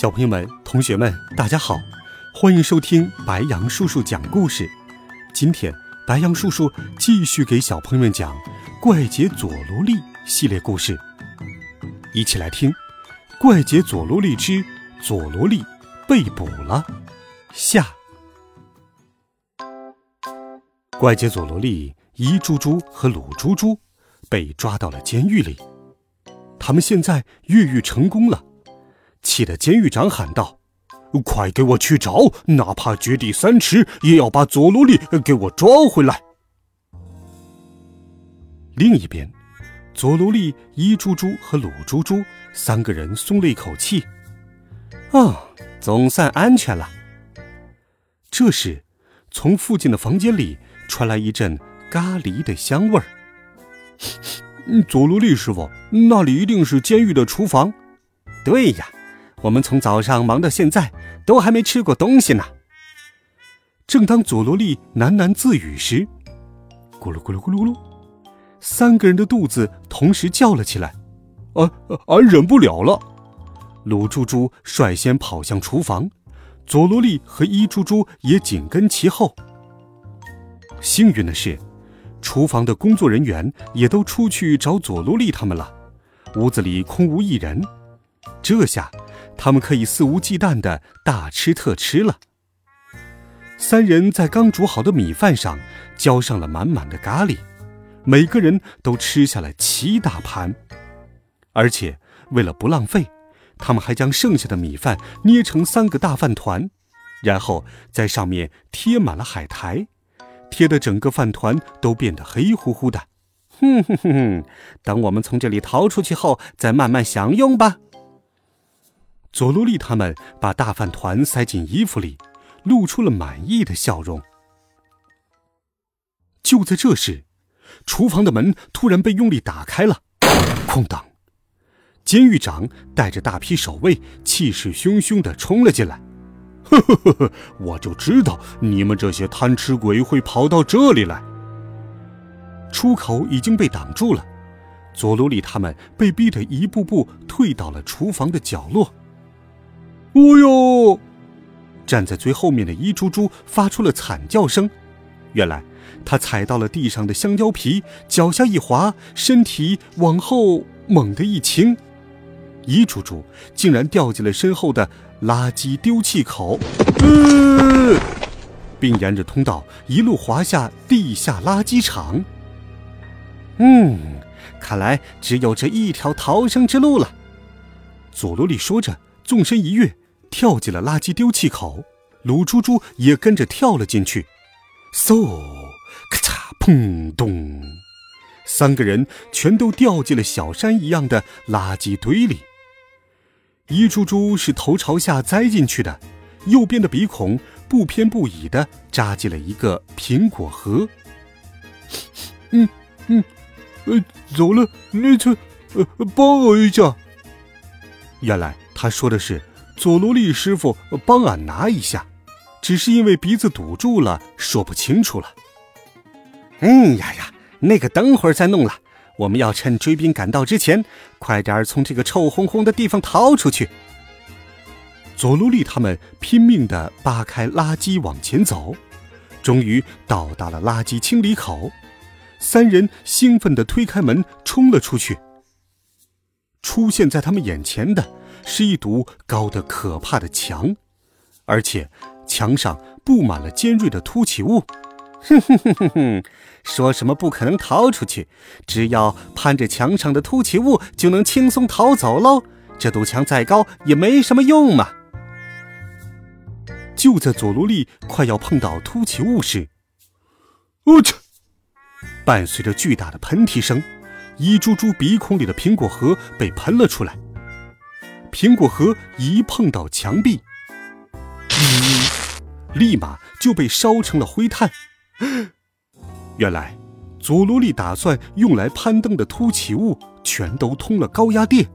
小朋友们、同学们，大家好，欢迎收听白羊叔叔讲故事。今天，白羊叔叔继续给小朋友们讲《怪杰佐罗利》系列故事，一起来听《怪杰佐罗利之佐罗利被捕了》下。怪杰佐罗利、伊猪猪和鲁猪猪被抓到了监狱里，他们现在越狱成功了。气得监狱长喊道：“快给我去找，哪怕掘地三尺，也要把佐罗利给我抓回来。”另一边，佐罗利、伊猪猪和鲁猪猪三个人松了一口气：“啊，总算安全了。”这时，从附近的房间里传来一阵咖喱的香味儿。佐罗利师傅，那里一定是监狱的厨房。对呀。我们从早上忙到现在，都还没吃过东西呢。正当佐罗利喃喃自语时，咕噜咕噜咕噜噜，三个人的肚子同时叫了起来。啊，俺忍不了了！鲁猪猪率先跑向厨房，佐罗利和伊猪猪也紧跟其后。幸运的是，厨房的工作人员也都出去找佐罗利他们了，屋子里空无一人。这下。他们可以肆无忌惮的大吃特吃了。三人在刚煮好的米饭上浇上了满满的咖喱，每个人都吃下了七大盘。而且为了不浪费，他们还将剩下的米饭捏成三个大饭团，然后在上面贴满了海苔，贴的整个饭团都变得黑乎乎的。哼哼哼哼，等我们从这里逃出去后，再慢慢享用吧。佐罗利他们把大饭团塞进衣服里，露出了满意的笑容。就在这时，厨房的门突然被用力打开了，哐当！监狱长带着大批守卫，气势汹汹地冲了进来。呵呵呵呵，我就知道你们这些贪吃鬼会跑到这里来。出口已经被挡住了，佐罗利他们被逼得一步步退到了厨房的角落。哦呦！站在最后面的伊猪猪发出了惨叫声。原来他踩到了地上的香蕉皮，脚下一滑，身体往后猛地一倾，伊猪猪竟然掉进了身后的垃圾丢弃口，并沿着通道一路滑下地下垃圾场。嗯，看来只有这一条逃生之路了。佐罗里说着，纵身一跃。跳进了垃圾丢弃口，鲁猪猪也跟着跳了进去。嗖，咔嚓，砰咚，三个人全都掉进了小山一样的垃圾堆里。一猪猪是头朝下栽进去的，右边的鼻孔不偏不倚的扎进了一个苹果核。嗯嗯，呃，走了，那次，呃，帮我一下。原来他说的是。佐罗利师傅，帮俺拿一下，只是因为鼻子堵住了，说不清楚了。哎呀呀，那个等会儿再弄了，我们要趁追兵赶到之前，快点从这个臭烘烘的地方逃出去。佐罗利他们拼命地扒开垃圾往前走，终于到达了垃圾清理口。三人兴奋地推开门，冲了出去。出现在他们眼前的。是一堵高的可怕的墙，而且墙上布满了尖锐的凸起物。哼哼哼哼哼，说什么不可能逃出去？只要攀着墙上的凸起物，就能轻松逃走喽。这堵墙再高也没什么用嘛。就在佐罗利快要碰到凸起物时，我去！伴随着巨大的喷嚏声，一株株鼻孔里的苹果核被喷了出来。苹果核一碰到墙壁，立马就被烧成了灰炭。原来，佐罗利打算用来攀登的凸起物全都通了高压电。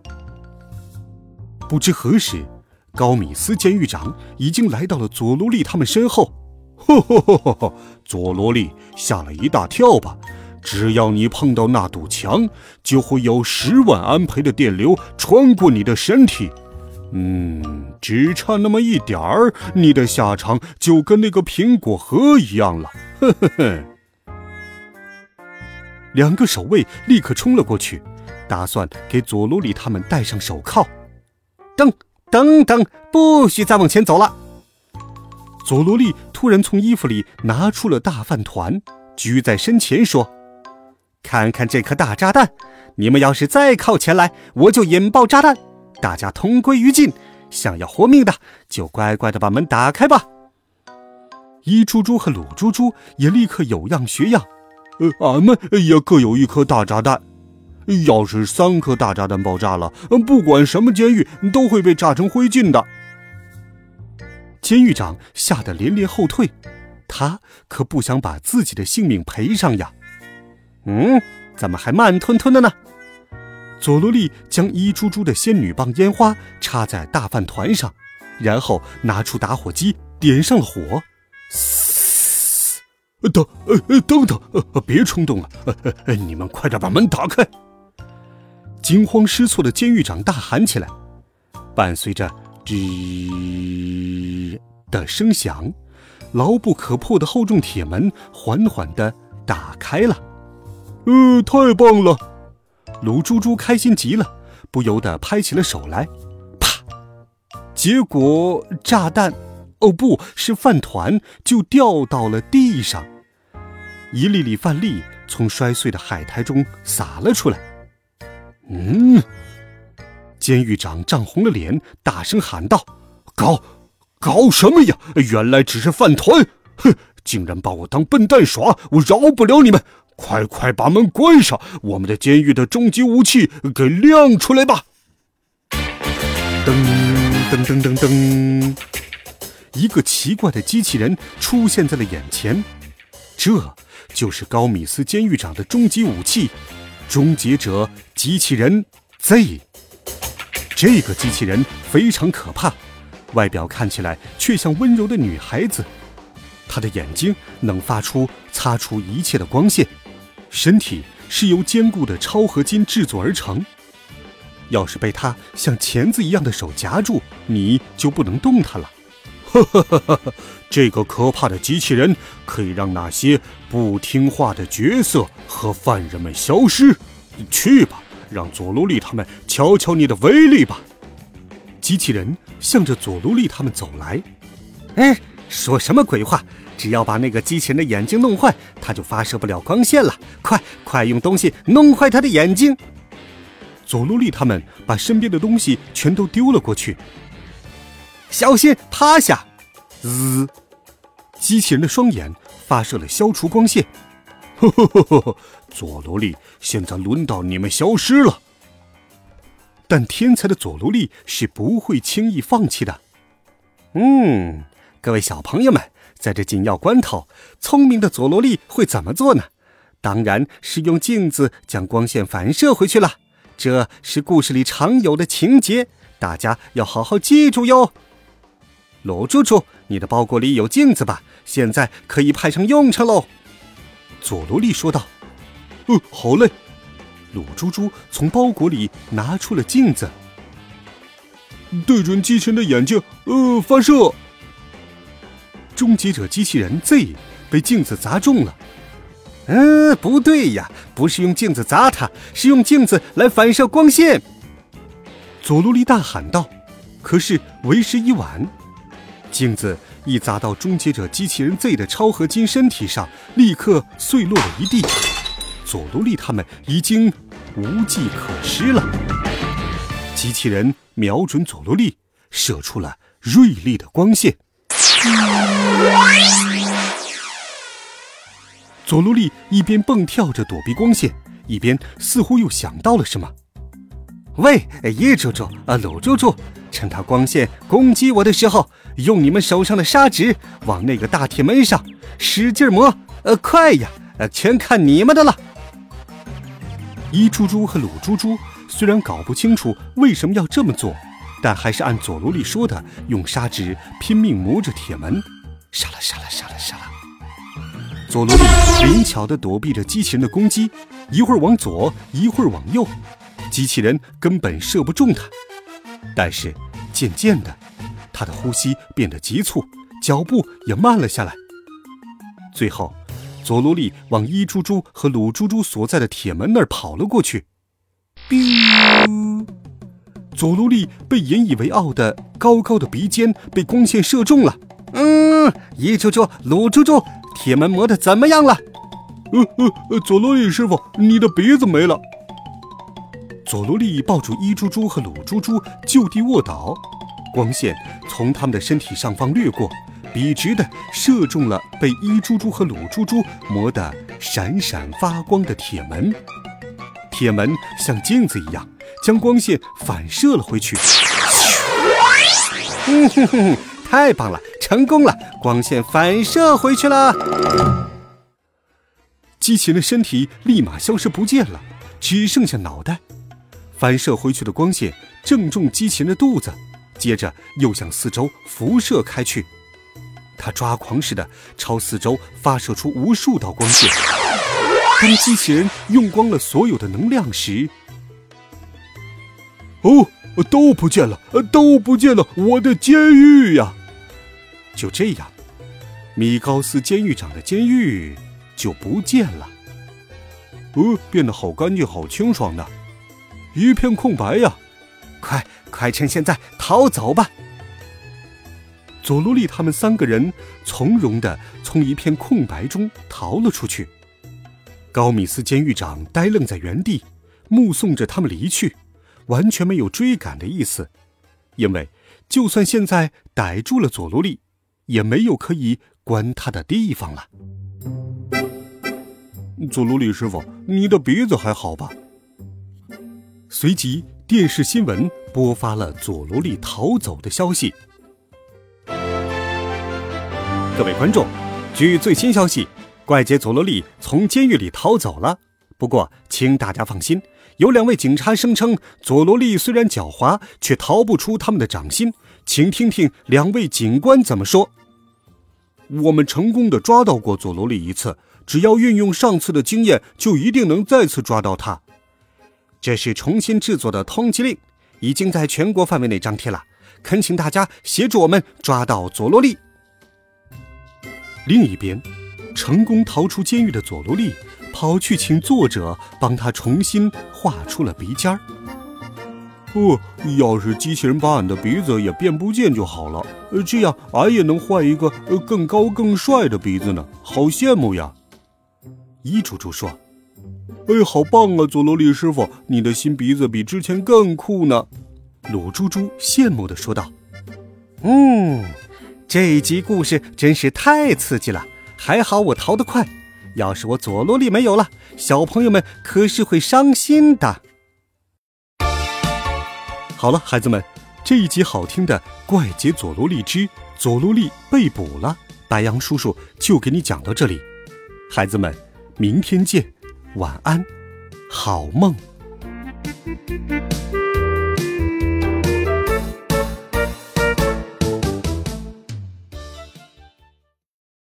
不知何时，高米斯监狱长已经来到了佐罗利他们身后。呵呵呵呵呵，佐罗利吓了一大跳吧？只要你碰到那堵墙，就会有十万安培的电流穿过你的身体。嗯，只差那么一点儿，你的下场就跟那个苹果核一样了。呵呵呵。两个守卫立刻冲了过去，打算给佐罗里他们戴上手铐。等等等，不许再往前走了！佐罗利突然从衣服里拿出了大饭团，举在身前说。看看这颗大炸弹，你们要是再靠前来，我就引爆炸弹，大家同归于尽。想要活命的，就乖乖的把门打开吧。一猪猪和鲁猪猪也立刻有样学样，呃，俺们也各有一颗大炸弹。要是三颗大炸弹爆炸了，不管什么监狱都会被炸成灰烬的。监狱长吓得连连后退，他可不想把自己的性命赔上呀。嗯，怎么还慢吞吞的呢？佐罗利将一株株的仙女棒烟花插在大饭团上，然后拿出打火机点上了火。嘶！等，呃，等等，呃，别冲动啊！呃，你们快点把门打开！惊慌失措的监狱长大喊起来，伴随着“吱”的声响，牢不可破的厚重铁门缓缓的打开了。呃，太棒了！鲁猪猪开心极了，不由得拍起了手来。啪！结果炸弹，哦，不是饭团，就掉到了地上。一粒粒饭粒从摔碎的海苔中洒了出来。嗯，监狱长涨红了脸，大声喊道：“搞，搞什么呀？原来只是饭团！哼，竟然把我当笨蛋耍！我饶不了你们！”快快把门关上！我们的监狱的终极武器给亮出来吧！噔噔噔噔噔，一个奇怪的机器人出现在了眼前，这就是高米斯监狱长的终极武器——终结者机器人 Z。这个机器人非常可怕，外表看起来却像温柔的女孩子。她的眼睛能发出擦出一切的光线。身体是由坚固的超合金制作而成，要是被它像钳子一样的手夹住，你就不能动弹了。哈哈哈哈哈！这个可怕的机器人可以让那些不听话的角色和犯人们消失。去吧，让佐罗利他们瞧瞧你的威力吧。机器人向着佐罗利他们走来。哎，说什么鬼话！只要把那个机器人的眼睛弄坏，它就发射不了光线了。快快用东西弄坏它的眼睛！佐罗利他们把身边的东西全都丢了过去。小心，趴下！滋，机器人的双眼发射了消除光线。呵呵呵呵呵，佐罗利，现在轮到你们消失了。但天才的佐罗利是不会轻易放弃的。嗯，各位小朋友们。在这紧要关头，聪明的佐罗利会怎么做呢？当然是用镜子将光线反射回去了。这是故事里常有的情节，大家要好好记住哟。鲁猪猪，你的包裹里有镜子吧？现在可以派上用场喽。佐罗利说道。“嗯，好嘞。”鲁猪猪从包裹里拿出了镜子，对准机器人的眼睛，呃，发射。终结者机器人 Z 被镜子砸中了。嗯，不对呀，不是用镜子砸它，是用镜子来反射光线。佐罗利大喊道。可是为时已晚，镜子一砸到终结者机器人 Z 的超合金身体上，立刻碎落了一地。佐罗利他们已经无计可施了。机器人瞄准佐罗利，射出了锐利的光线。佐罗利一边蹦跳着躲避光线，一边似乎又想到了什么。喂，一猪猪啊，鲁猪猪，趁他光线攻击我的时候，用你们手上的砂纸往那个大铁门上使劲磨，呃，快呀，呃，全看你们的了。一猪猪和鲁猪猪虽然搞不清楚为什么要这么做，但还是按佐罗利说的，用砂纸拼命磨着铁门，沙啦沙啦沙啦沙啦。佐罗利灵巧地躲避着机器人的攻击，一会儿往左，一会儿往右。机器人根本射不中他，但是渐渐的，他的呼吸变得急促，脚步也慢了下来。最后，佐罗利往伊猪猪和鲁猪猪所在的铁门那儿跑了过去。佐罗利被引以为傲的高高的鼻尖被光线射中了。嗯，一猪猪、鲁猪猪，铁门磨得怎么样了？呃呃，佐罗利师傅，你的鼻子没了。佐罗利抱住伊猪猪和鲁猪猪，就地卧倒。光线从他们的身体上方掠过，笔直的射中了被伊猪猪和鲁猪猪磨得闪闪发光的铁门。铁门像镜子一样，将光线反射了回去。嗯哼哼，太棒了，成功了！光线反射回去了。机器人的身体立马消失不见了，只剩下脑袋。反射回去的光线正中机器人的肚子，接着又向四周辐射开去。他抓狂似的朝四周发射出无数道光线。当机器人用光了所有的能量时，哦，都不见了，都不见了！我的监狱呀！就这样，米高斯监狱长的监狱就不见了。呃，变得好干净，好清爽的。一片空白呀！快快趁现在逃走吧！佐罗利他们三个人从容的从一片空白中逃了出去。高米斯监狱长呆愣在原地，目送着他们离去，完全没有追赶的意思。因为就算现在逮住了佐罗利，也没有可以关他的地方了。佐罗利师傅，你的鼻子还好吧？随即，电视新闻播发了佐罗利逃走的消息。各位观众，据最新消息，怪杰佐罗利从监狱里逃走了。不过，请大家放心，有两位警察声称，佐罗利虽然狡猾，却逃不出他们的掌心。请听听两位警官怎么说。我们成功的抓到过佐罗利一次，只要运用上次的经验，就一定能再次抓到他。这是重新制作的通缉令，已经在全国范围内张贴了。恳请大家协助我们抓到佐罗利。另一边，成功逃出监狱的佐罗利跑去请作者帮他重新画出了鼻尖儿。哦，要是机器人把俺的鼻子也变不见就好了，这样俺也能换一个呃更高更帅的鼻子呢，好羡慕呀！一猪猪说。哎，好棒啊，佐罗利师傅，你的新鼻子比之前更酷呢！鲁猪猪羡慕地说道：“嗯，这一集故事真是太刺激了，还好我逃得快。要是我佐罗利没有了，小朋友们可是会伤心的。”好了，孩子们，这一集好听的《怪杰佐罗利之佐罗利被捕了》，白羊叔叔就给你讲到这里。孩子们，明天见。晚安，好梦。